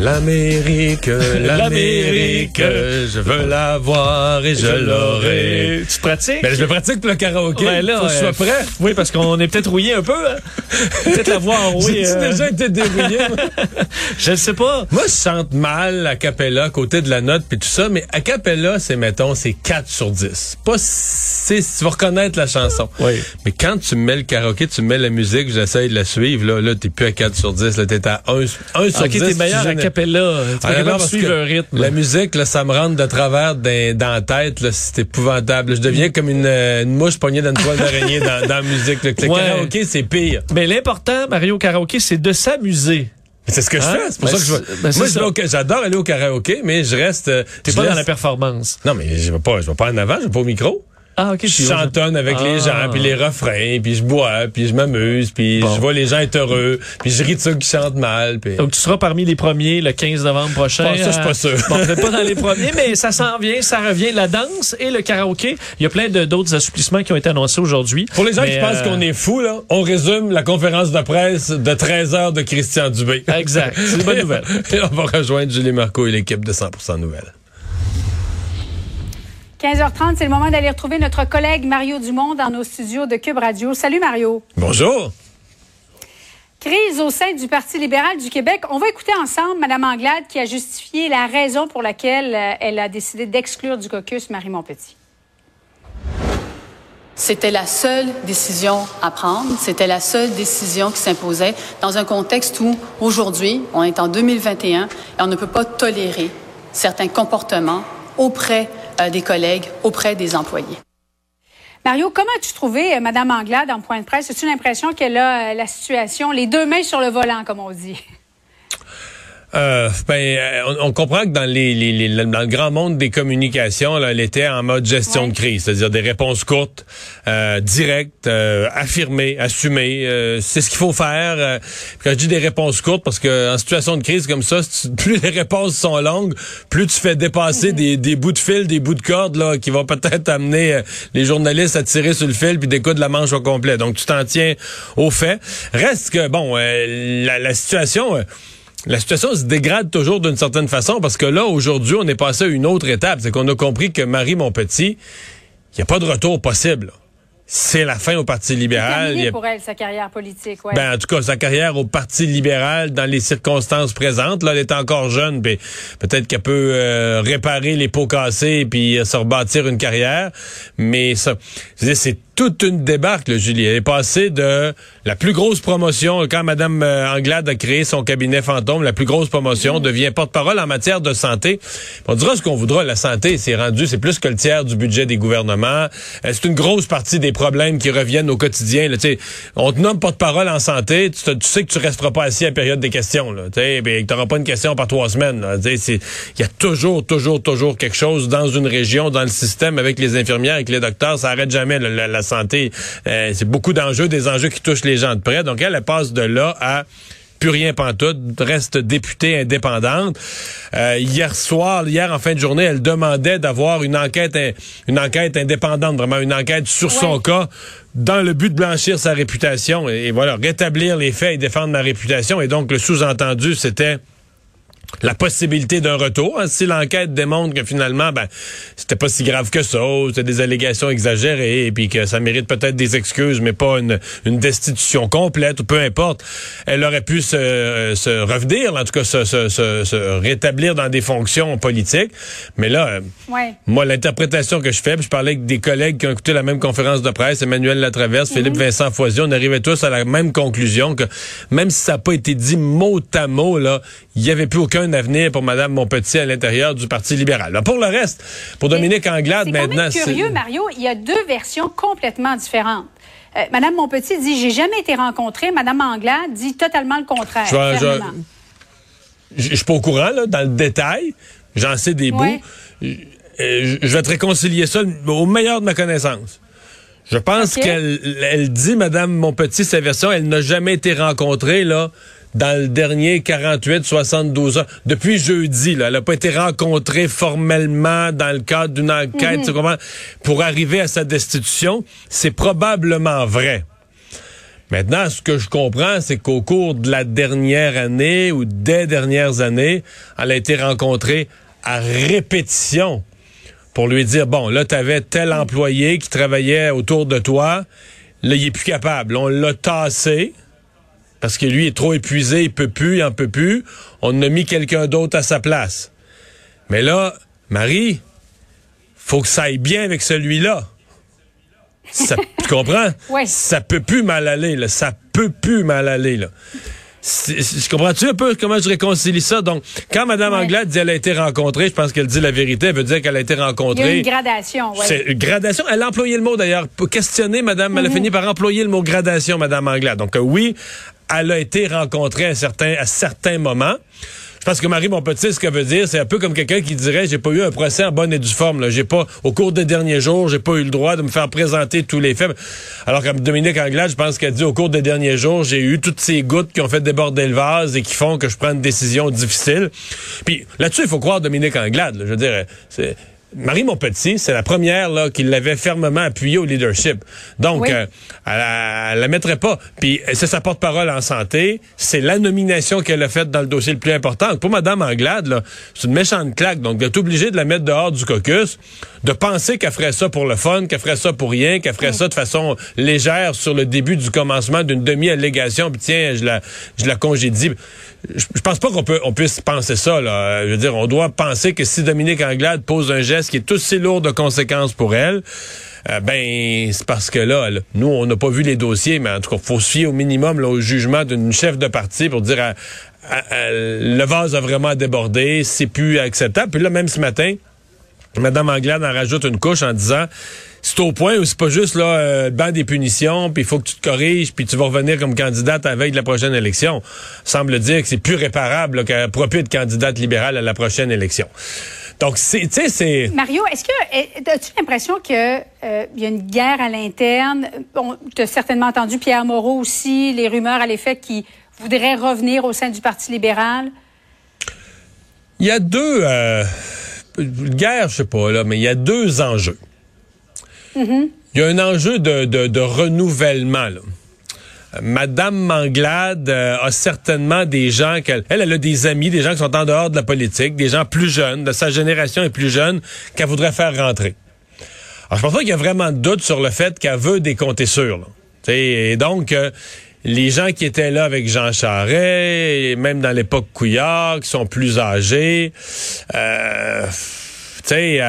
L'Amérique, l'Amérique, je veux la voir et je l'aurai. Tu pratiques? Ben, je le pratique pour le karaoké. Là, Faut que je euh, sois prêt. Oui, parce qu'on est peut-être rouillé un peu. Hein? peut-être la voix enrouée. J'ai-tu euh, déjà été dérouillé? Je ne sais pas. Moi, je chante mal à côté de la note puis tout ça, mais a cappella, c'est, mettons, c'est 4 sur 10. Pas, c'est, tu vas reconnaître la chanson. Oui. Mais quand tu mets le karaoké, tu mets la musique, j'essaye de la suivre, là, là, t'es plus à 4 sur 10, là, t'es à 1, 1 sur Ok, 10. t'es meilleur à Tu Ah, rythme. La musique, là, ça me rentre de travers dans, dans la tête, c'est épouvantable. Je deviens comme une, euh, une mouche pognée dans une toile d'araignée dans, dans la musique. Le Ouais. karaoké, c'est pire. Mais l'important, Mario Karaoké, c'est de s'amuser. C'est ce que je Hein? fais. C'est pour Ben, ça que je ben, Moi, j'adore aller au karaoké, mais je reste. euh, T'es pas dans la performance. Non, mais je vais pas, je vais pas en avant, je vais pas au micro. Ah, ok. Je chantonne avec les Ah. gens, puis les refrains, puis je bois, puis je m'amuse, puis Bon. je vois les gens être heureux, puis je ris de ceux qui chantent mal. Puis... Donc, tu seras parmi les premiers le 15 novembre prochain. Bon, ça, je suis pas sûr. Bon, peut-être pas dans les premiers, mais ça s'en vient, ça revient. La danse et le karaoké. Il y a plein d'autres assouplissements qui ont été annoncés aujourd'hui. Pour les gens Mais, qui pensent euh, qu'on est fou, là, on résume la conférence de presse de 13 heures de Christian Dubé. Exact. C'est une bonne nouvelle. Et on va rejoindre Julie Marco et l'équipe de 100% Nouvelles. 15h30, c'est le moment d'aller retrouver notre collègue Mario Dumont dans nos studios de Cube Radio. Salut Mario. Bonjour. Crise au sein du Parti libéral du Québec. On va écouter ensemble Mme Anglade qui a justifié la raison pour laquelle euh, elle a décidé d'exclure du caucus Marie Montpetit. C'était la seule décision à prendre, c'était la seule décision qui s'imposait dans un contexte où, aujourd'hui, on est en 2021 et on ne peut pas tolérer certains comportements auprès euh, des collègues, auprès des employés. Mario, comment as-tu trouvé euh, Mme Anglade en point de presse? As-tu l'impression qu'elle a euh, la situation, les deux mains sur le volant, comme on dit? Euh, ben, euh, on, on comprend que dans les, les- les- dans le grand monde des communications, là, elle était en mode gestion Ouais. de crise, c'est-à-dire des réponses courtes, euh, directes, euh, affirmées, assumées. euh, c'est ce qu'il faut faire. euh. Quand je dis des réponses courtes, parce que en situation de crise comme ça, si tu- plus les réponses sont longues, plus tu fais dépasser des, des bouts de fil, des bouts de corde là, qui vont peut-être amener les journalistes à tirer sur le fil puis découdre la manche au complet. Donc tu t'en tiens au fait. Reste que bon, euh, la, la situation. La situation se dégrade toujours d'une certaine façon parce que là, aujourd'hui, on est passé à une autre étape. C'est qu'on a compris que Marie Montpetit, il n'y a pas de retour possible. C'est la fin au Parti libéral. A- pour elle, sa carrière politique. Ouais. ben, en tout cas, sa carrière au Parti libéral, dans les circonstances présentes, là, elle est encore jeune, puis peut-être qu'elle peut euh, réparer les pots cassés puis euh, se rebâtir une carrière. Mais ça, c'est toute une débarque, là, Julie. Elle est passée de la plus grosse promotion, quand Mme euh, Anglade a créé son cabinet fantôme, la plus grosse promotion, devient porte-parole en matière de santé. On dira ce qu'on voudra, la santé, c'est rendu, c'est plus que le tiers du budget des gouvernements. Euh, c'est une grosse partie des problèmes qui reviennent au quotidien. Là, on te nomme porte-parole en santé, tu, sais que tu resteras pas assis à la période des questions. Là, tu sais, ben, t'auras pas une question par trois semaines. Il y a toujours, toujours, toujours quelque chose dans une région, dans le système, avec les infirmières, avec les docteurs. Ça arrête jamais la, la santé. Euh, c'est beaucoup d'enjeux, des enjeux qui touchent les gens de près. Donc elle, elle passe de là à plus rien pantoute, reste députée indépendante. Euh, hier soir, hier en fin de journée, elle demandait d'avoir une enquête, une enquête indépendante, vraiment une enquête sur son cas, dans le but de blanchir sa réputation et, et voilà rétablir les faits et défendre ma réputation. Et donc le sous-entendu, c'était la possibilité d'un retour. hein. Si l'enquête démontre que finalement, ben, c'était pas si grave que ça, c'était des allégations exagérées, et puis que ça mérite peut-être des excuses, mais pas une, une destitution complète, ou peu importe, elle aurait pu se, euh, se revenir, en tout cas se, se, se- se rétablir dans des fonctions politiques. Mais là, euh, Ouais. moi, l'interprétation que je fais, puis je parlais avec des collègues qui ont écouté la même conférence de presse, Emmanuel Latraverse, Philippe Vincent Foisy, on arrivait tous à la même conclusion que même si ça n'a pas été dit mot à mot, là, il n'y avait plus aucun avenir pour Mme Montpetit à l'intérieur du Parti libéral. Là, pour le reste, pour Dominique Anglade, C'est maintenant, même curieux, Mario. Il y a deux versions complètement différentes. Euh, Madame Montpetit dit j'ai jamais été rencontrée. Madame Anglade dit totalement le contraire. Je suis pas au courant, là, dans le détail. J'en sais des Ouais. bouts. Euh, Je je vais te réconcilier ça au meilleur de ma connaissance. Je pense qu'elle elle dit, Madame Montpetit, sa version, elle n'a jamais été rencontrée, là, dans le dernier 48, 72 heures. Depuis jeudi, là, elle n'a pas été rencontrée formellement dans le cadre d'une enquête, comprends, pour arriver à sa destitution. C'est probablement vrai. Maintenant, ce que je comprends, c'est qu'au cours de la dernière année ou des dernières années, elle a été rencontrée à répétition pour lui dire, bon, là, tu avais tel employé qui travaillait autour de toi, là, il est plus capable. On l'a tassé parce que lui est trop épuisé, il peut plus, il en peut plus. On a mis quelqu'un d'autre à sa place. Mais là, Marie, faut que ça aille bien avec celui-là. Ça, tu comprends? Oui. Ça peut plus mal aller, là. Ça peut plus mal aller, là. C'est- Comprends-tu un peu comment je réconcilie ça? Donc, quand Mme Ouais. Anglade dit qu'elle a été rencontrée, je pense qu'elle dit la vérité. Elle veut dire qu'elle a été Il y a rencontrée. une gradation, oui. C'est une gradation. Elle a employé le mot d'ailleurs. Pour questionner Madame, elle a fini par employer le mot gradation, Madame Anglade. Donc euh, oui, elle a été rencontrée à certains, à certains moments. Je pense que Marie Montpetit, ce qu'elle veut dire, c'est un peu comme quelqu'un qui dirait j'ai pas eu un procès en bonne et due forme. Là. J'ai pas, au cours des derniers jours, j'ai pas eu le droit de me faire présenter tous les faits. Alors comme Dominique Anglade, je pense qu'elle dit au cours des derniers jours, j'ai eu toutes ces gouttes qui ont fait déborder le vase et qui font que je prends une décision difficile. Puis là-dessus, il faut croire Dominique Anglade. Je veux dire, c'est Marie Montpetit, c'est la première là, qui l'avait fermement appuyé au leadership. Donc, Oui. euh, elle, la- elle la mettrait pas. Puis c'est sa porte-parole en santé. C'est la nomination qu'elle a faite dans le dossier le plus important. Pour Madame Anglade, c'est une méchante claque. Donc, d'être obligée de la mettre dehors du caucus, de penser qu'elle ferait ça pour le fun, qu'elle ferait ça pour rien, qu'elle ferait ça de façon légère sur le début du commencement d'une demi-allégation. Puis tiens, je la, je la congédie. Je, je pense pas qu'on peut, on puisse penser ça. Là. Je veux dire, on doit penser que si Dominique Anglade pose un geste qui est aussi lourd de conséquences pour elle, euh, ben c'est parce que là, nous, on n'a pas vu les dossiers, mais en tout cas, faut se fier au minimum là, au jugement d'une chef de parti pour dire ah, ah, ah, le vase a vraiment débordé, c'est plus acceptable. Puis là, même ce matin, Madame Anglade en rajoute une couche en disant c'est au point où c'est pas juste là euh, le banc des punitions, puis il faut que tu te corriges, puis tu vas revenir comme candidate à la veille de la prochaine élection. Semble dire que c'est plus réparable qu'elle pourra plus être candidate libérale à la prochaine élection. Donc, tu sais, c'est... Mario, est-ce que as-tu l'impression que euh, il y a une guerre à l'interne? Bon, tu as certainement entendu Pierre Moreau aussi, les rumeurs à l'effet qu'il voudrait revenir au sein du Parti libéral. Il y a deux... Euh, guerre, je sais pas, là, mais il y a deux enjeux. Il y a un enjeu de, de, de renouvellement, là. Madame Manglade euh, a certainement des gens qu'elle elle, a des amis, des gens qui sont en dehors de la politique, des gens plus jeunes, de sa génération et plus jeunes qu'elle voudrait faire rentrer. Alors je pense pas qu'il y a vraiment de doute sur le fait qu'elle veut des comptes sûrs. Et donc euh, les gens qui étaient là avec Jean Charest, et même dans l'époque Couillard, qui sont plus âgés, euh, tu sais,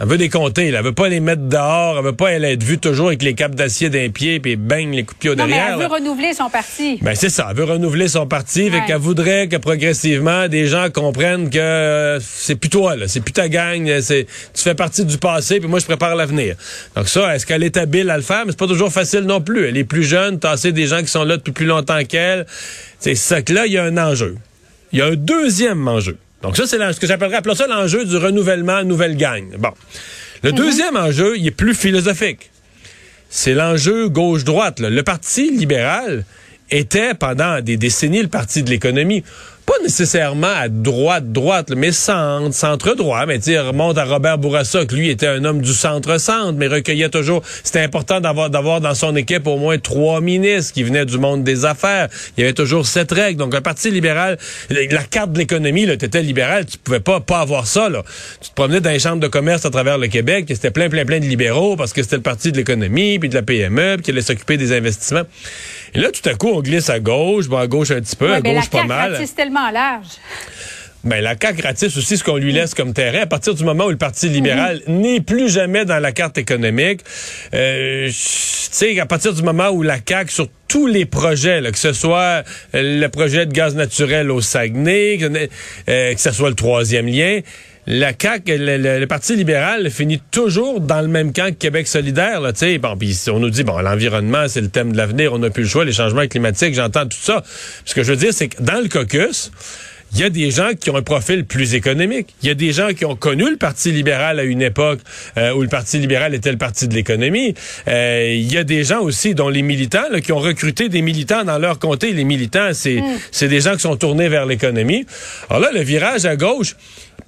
elle, veut des compter, là. Elle veut pas les mettre dehors. Elle veut pas elle être vue toujours avec les capes d'acier d'un pied puis bang les coups de pied au Non, mais derrière. elle veut là. renouveler son parti. Ben c'est ça, elle veut renouveler son parti, fait qu'elle voudrait que progressivement des gens comprennent que euh, c'est plus toi là, c'est plus ta gang, c'est tu fais partie du passé puis moi je prépare l'avenir. Donc ça, est-ce qu'elle est habile à le faire? Mais c'est pas toujours facile non plus. Elle est plus jeune, tasser des gens qui sont là depuis plus longtemps qu'elle. C'est ça que là il y a un enjeu. Il y a un deuxième enjeu. Donc ça c'est ce que j'appellerais appelons ça l'enjeu du renouvellement nouvelle gang. Bon. Le deuxième enjeu, il est plus philosophique c'est l'enjeu gauche-droite. Le Parti libéral était pendant des décennies le parti de l'économie. Pas nécessairement à droite-droite, là, mais centre, centre-droit. Mais tu remonte à Robert Bourassa, que lui était un homme du centre-centre, mais recueillait toujours... C'était important d'avoir d'avoir dans son équipe au moins trois ministres qui venaient du monde des affaires. Il y avait toujours cette règle. Donc, un parti libéral, la carte de l'économie, là, t'étais libéral, tu pouvais pas pas avoir ça, là. Tu te promenais dans les chambres de commerce à travers le Québec, et c'était plein, plein, plein de libéraux parce que c'était le parti de l'économie, puis de la PME, puis qui allait s'occuper des investissements. Et là, tout à coup, on glisse à gauche, bon, à gauche un petit peu, Ouais, à la gauche pas mal. Tellement large. Ben, la CAQ ratisse aussi ce qu'on lui laisse comme terrain. À partir du moment où le Parti libéral n'est plus jamais dans la carte économique, euh, tu sais, à partir du moment où la CAQ, sur tous les projets, là, que ce soit euh, le projet de gaz naturel au Saguenay, que, euh, que ce soit le troisième lien, la CAQ, le, le- le Parti libéral finit toujours dans le même camp que Québec solidaire. Là, bon, puis on nous dit, bon, l'environnement, c'est le thème de l'avenir, on n'a plus le choix, les changements climatiques, j'entends tout ça. Ce que je veux dire, c'est que dans le caucus, il y a des gens qui ont un profil plus économique. Il y a des gens qui ont connu le Parti libéral à une époque euh, où le Parti libéral était le parti de l'économie. Euh, il y a des gens aussi dont les militants là, qui ont recruté des militants dans leur comté. Les militants, c'est c'est des gens qui sont tournés vers l'économie. Alors là, le virage à gauche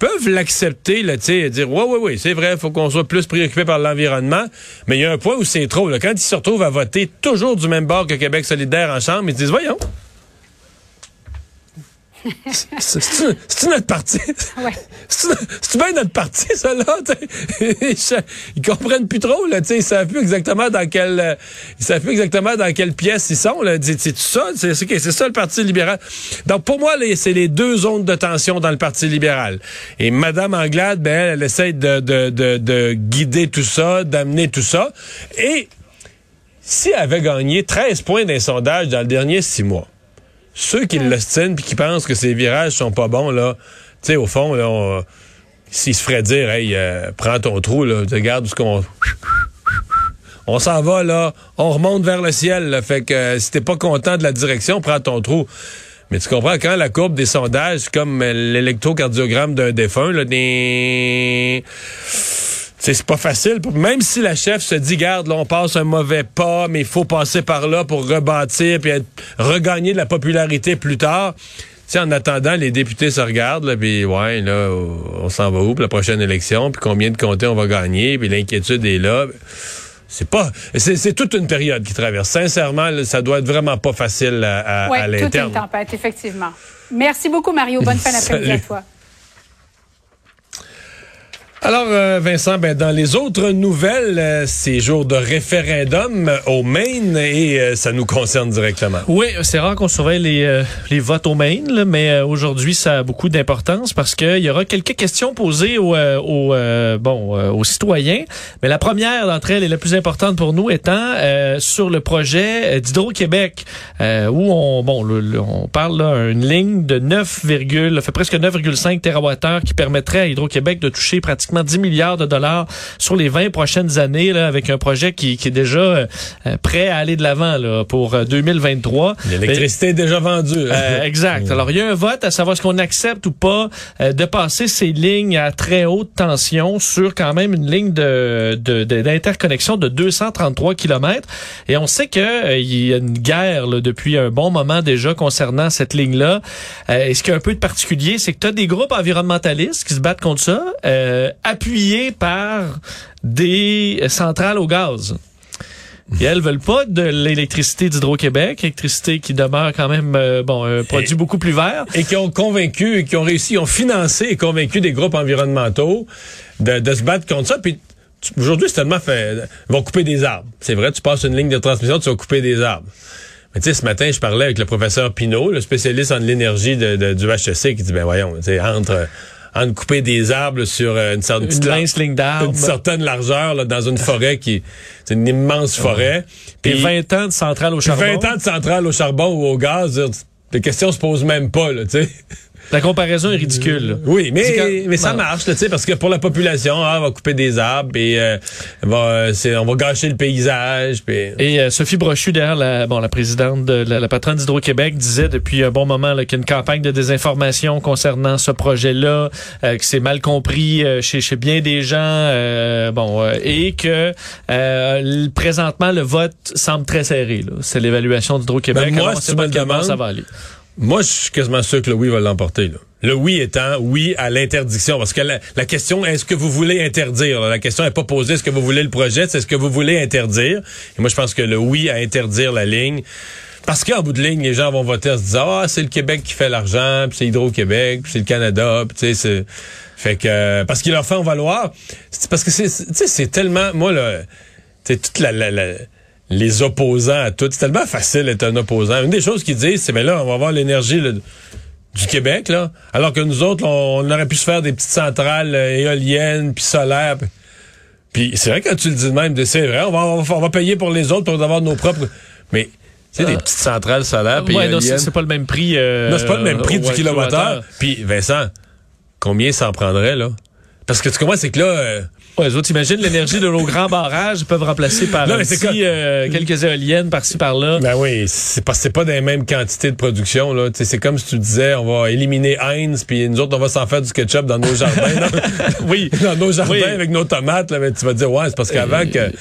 peuvent l'accepter, là, tu sais, dire, ouais, ouais, ouais, c'est vrai, faut qu'on soit plus préoccupé par l'environnement, mais il y a un point où c'est trop, là. Quand ils se retrouvent à voter toujours du même bord que Québec solidaire en chambre, ils se disent, voyons, c'est- C'est c'est notre parti. Ouais. C'est c'est bien notre parti, ça, là. Ils comprennent plus trop, là. t'sais, Ils savent plus exactement dans quelle, euh, ils savent plus exactement dans quelle pièce ils sont, là. C'est ça, c'est ça le Parti libéral. Donc, pour moi, c'est les deux zones de tension dans le Parti libéral. Et Madame Anglade, ben, elle, elle essaie de, de, de, de guider tout ça, d'amener tout ça. Et si elle avait gagné 13 points d'un sondage dans le dernier six mois, ceux qui l'ostinent puis qui pensent que ces virages sont pas bons, là, tu sais, au fond, là, on- s'ils se feraient dire, hey, euh, prends ton trou, là, regarde ce qu'on. On s'en va, là, on remonte vers le ciel, là, fait que euh, si t'es pas content de la direction, prends ton trou. Mais tu comprends, quand la courbe des sondages, comme euh, l'électrocardiogramme d'un défunt, là, des... C'est pas facile. Même si la chef se dit, garde, là, on passe un mauvais pas, mais il faut passer par là pour rebâtir puis être- regagner de la popularité plus tard. Tu sais, en attendant, les députés se regardent, là, puis ouais, là, on s'en va où pour la prochaine élection, puis combien de comtés on va gagner, puis l'inquiétude est là. C'est pas, c'est toute une période qui traverse. Sincèrement, là, ça doit être vraiment pas facile à, à, Oui, à toute une tempête, effectivement. Merci beaucoup, Mario. Bonne fin d'après-midi à toi. Alors, euh, Vincent, ben, dans les autres nouvelles, euh, c'est jour de référendum au Maine et euh, ça nous concerne directement. Oui, c'est rare qu'on surveille les, les votes au Maine, là, mais aujourd'hui, ça a beaucoup d'importance parce qu'il y aura quelques questions posées aux, aux, bon, aux citoyens. Mais la première d'entre elles et la plus importante pour nous étant euh, sur le projet d'Hydro-Québec, euh, où on, bon, le- on parle là, une ligne de 9, fait presque 9,5 TWh qui permettrait à Hydro-Québec de toucher pratiquement 10 milliards de dollars sur les 20 prochaines années, là, avec un projet qui, qui est déjà euh, euh, prêt à aller de l'avant là, pour euh, 2023. L'électricité est déjà vendue. Euh, exact. Alors, il y a un vote à savoir ce qu'on accepte ou pas euh, de passer ces lignes à très haute tension sur quand même une ligne de de- de- d'interconnexion de, 233 km. Et on sait que euh, il y a une guerre là, depuis un bon moment déjà concernant cette ligne-là. Euh, et ce qui est un peu de particulier, c'est que tu as des groupes environnementalistes qui se battent contre ça, euh, appuyés par des centrales au gaz. Et elles veulent pas de l'électricité d'Hydro-Québec, électricité qui demeure quand même euh, bon un produit Et- beaucoup plus vert. et qui ont convaincu, et qui ont réussi, ont financé et convaincu des groupes environnementaux de, de se battre contre ça. Puis aujourd'hui, c'est tellement fait. Ils vont couper des arbres. C'est vrai, tu passes une ligne de transmission, tu vas couper des arbres. Mais tu sais, ce matin, je parlais avec le professeur Pinault, le spécialiste en l'énergie de, de- du HEC, qui dit, ben voyons, tu sais, entre, entre couper des arbres sur euh, une, certaine Une petite lar- mince ligne d'arbres. une certaine largeur là, dans une forêt qui c'est une immense forêt. Puis Puis 20 ans de centrale au charbon? 20 ans de centrale au charbon ou au gaz, les questions se posent même pas, là, tu sais. La comparaison est ridicule. là. Oui, mais, quand- mais ça marche, tu sais, parce que pour la population, ah, on va couper des arbres et euh, va, euh, on va gâcher le paysage. Puis... Et euh, Sophie Brochu, derrière la, bon, la présidente de la, la patronne d'Hydro-Québec, disait depuis un bon moment qu'il y a une campagne de désinformation concernant ce projet-là, euh, que c'est mal compris euh, chez, chez bien des gens, euh, bon, euh, et que euh, présentement le vote semble très serré. C'est l'évaluation d'Hydro-Québec. Ben, moi, si tu me demandes, ça va aller. Moi, je suis quasiment sûr que le oui va l'emporter. Le oui étant oui à l'interdiction. Parce que la, question, est-ce que vous voulez interdire? La question n'est pas posée, est-ce que vous voulez le projet, c'est est-ce que vous voulez interdire? Et moi, je pense que le oui à interdire la ligne. Parce qu'en bout de ligne, les gens vont voter en se disant, ah, c'est le Québec qui fait l'argent, puis c'est Hydro-Québec, puis c'est le Canada, puis tu sais, c'est... Fait que... parce qu'ils leur font valoir. C'est parce que c'est, c'est- c'est tellement... Moi, là, sais, toute la... la- la- les opposants à tout. C'est tellement facile d'être un opposant. Une des choses qu'ils disent, c'est, mais là, on va avoir l'énergie du Québec, là. Alors que nous autres, on, on aurait pu se faire des petites centrales euh, éoliennes, puis solaires. puis- c'est vrai que quand tu le dis de même, c'est vrai, on va, on va, on va payer pour les autres pour avoir nos propres... Mais, tu sais, des Ah. petites centrales solaires, Ouais, non, c'est pas le même prix. euh, Non, c'est pas le même prix du kilowattheure. Puis, Vincent, combien ça en prendrait, là? Parce que tu comprends, c'est que là... euh, Ouais, les autres, imagine l'énergie de nos grands barrages peuvent remplacer par Non, petit, euh, quelques éoliennes par-ci par-là. Ben oui, c'est parce que c'est pas des mêmes quantités de production là. C'est comme si tu disais, on va éliminer Heinz, puis nous autres on va s'en faire du ketchup dans nos jardins. dans- Oui. dans nos jardins Oui. avec nos tomates. Là, mais tu vas dire, ouais, c'est parce qu'avant que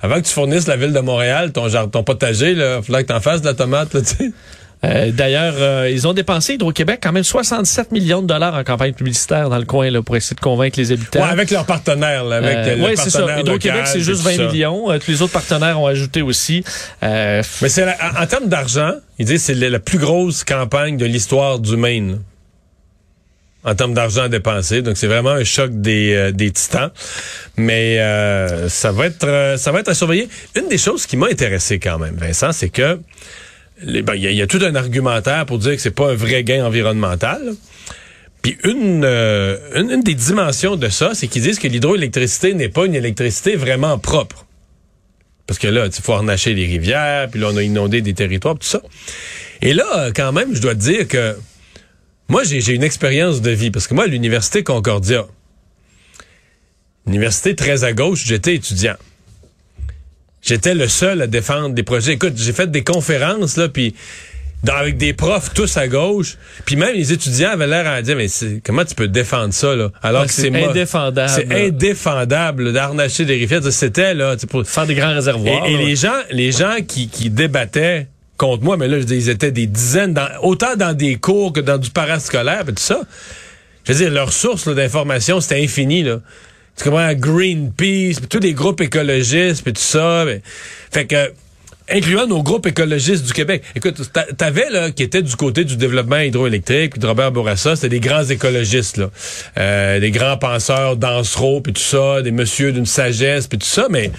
avant que tu fournisses la ville de Montréal, ton jardin, ton potager, là, faudrait que t'en fasses de la tomate. Là, tu sais. Euh, D'ailleurs, euh, ils ont dépensé Hydro-Québec quand même 67 millions de dollars en campagne publicitaire dans le coin là, pour essayer de convaincre les habitants. Ouais, avec leurs partenaires, là, avec Euh, ouais, c'est ça. Hydro-Québec, c'est juste puis 20 tout ça. millions. Tous les autres partenaires ont ajouté aussi. Mais c'est en, en termes d'argent, ils disent que c'est la, la plus grosse campagne de l'histoire du Maine. En termes d'argent à dépenser, donc c'est vraiment un choc des, euh, des titans. Mais euh, ça va être euh, ça va être à surveiller. Une des choses qui m'a intéressé quand même, Vincent, c'est que ben, il y, a- il y a tout un argumentaire pour dire que c'est pas un vrai gain environnemental. Puis une, euh, une une des dimensions de ça, c'est qu'ils disent que l'hydroélectricité n'est pas une électricité vraiment propre. Parce que là, il faut harnacher les rivières, puis là, on a inondé des territoires, tout ça. Et là, quand même, je dois te dire que moi, j'ai j'ai une expérience de vie. Parce que moi, à l'Université Concordia, université très à gauche, j'étais étudiant. J'étais le seul à défendre des projets. Écoute, j'ai fait des conférences, là, puis dans- avec des profs tous à gauche, puis même les étudiants avaient l'air à dire, mais c'est- comment tu peux défendre ça, là? Alors Ouais, que c'est indéfendable. C'est indéfendable d'harnacher des rivières. C'était, là, pour, faire des grands réservoirs. et, les gens, les gens qui, qui débattaient contre moi, mais là, je dis, ils étaient des dizaines, dans, autant dans des cours que dans du parascolaire, et tout ça. Je veux dire, leurs sources là, d'information, c'était infini, là. Tu comprends? Greenpeace, puis tous les groupes écologistes, puis tout ça. mais- fait que, incluant nos groupes écologistes du Québec. Écoute, t'a- t'avais, là, qui étaient du côté du développement hydroélectrique, de Robert Bourassa, c'était des grands écologistes, là. Euh, des grands penseurs d'Ansereau, puis tout ça, des messieurs d'une sagesse, puis tout ça, mais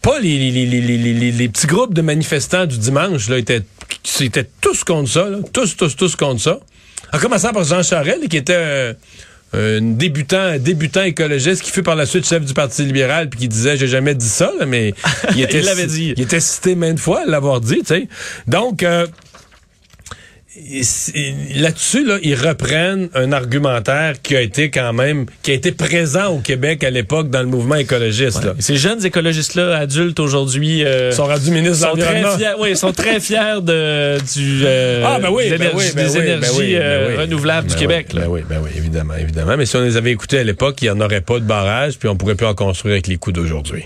pas les, les, les, les, petits groupes de manifestants du dimanche, là, étaient, étaient tous contre ça, là. Tous, tous, tous contre ça. En commençant par Jean Charest, là, qui était euh, un débutant, un débutant écologiste qui fut par la suite chef du Parti libéral puis qui disait j'ai jamais dit ça, là, mais il était Il l'avait dit. Il était cité maintes fois à l'avoir dit, tu sais. Donc euh, là-dessus, là, ils reprennent un argumentaire qui a été quand même, qui a été présent au Québec à l'époque dans le mouvement écologiste. là. Ces jeunes écologistes-là, adultes aujourd'hui, euh, Ils sont rendus ministres de sont très fiers, oui, sont très fiers de, du, euh, Ah, ben oui, des ben énergies, oui, ben ben oui, ben euh, renouvelables Ben du Québec. oui, là. Ben oui, ben oui, évidemment, évidemment. Mais si on les avait écoutés à l'époque, il n'y en aurait pas de barrage, puis on pourrait plus en construire avec les coûts d'aujourd'hui.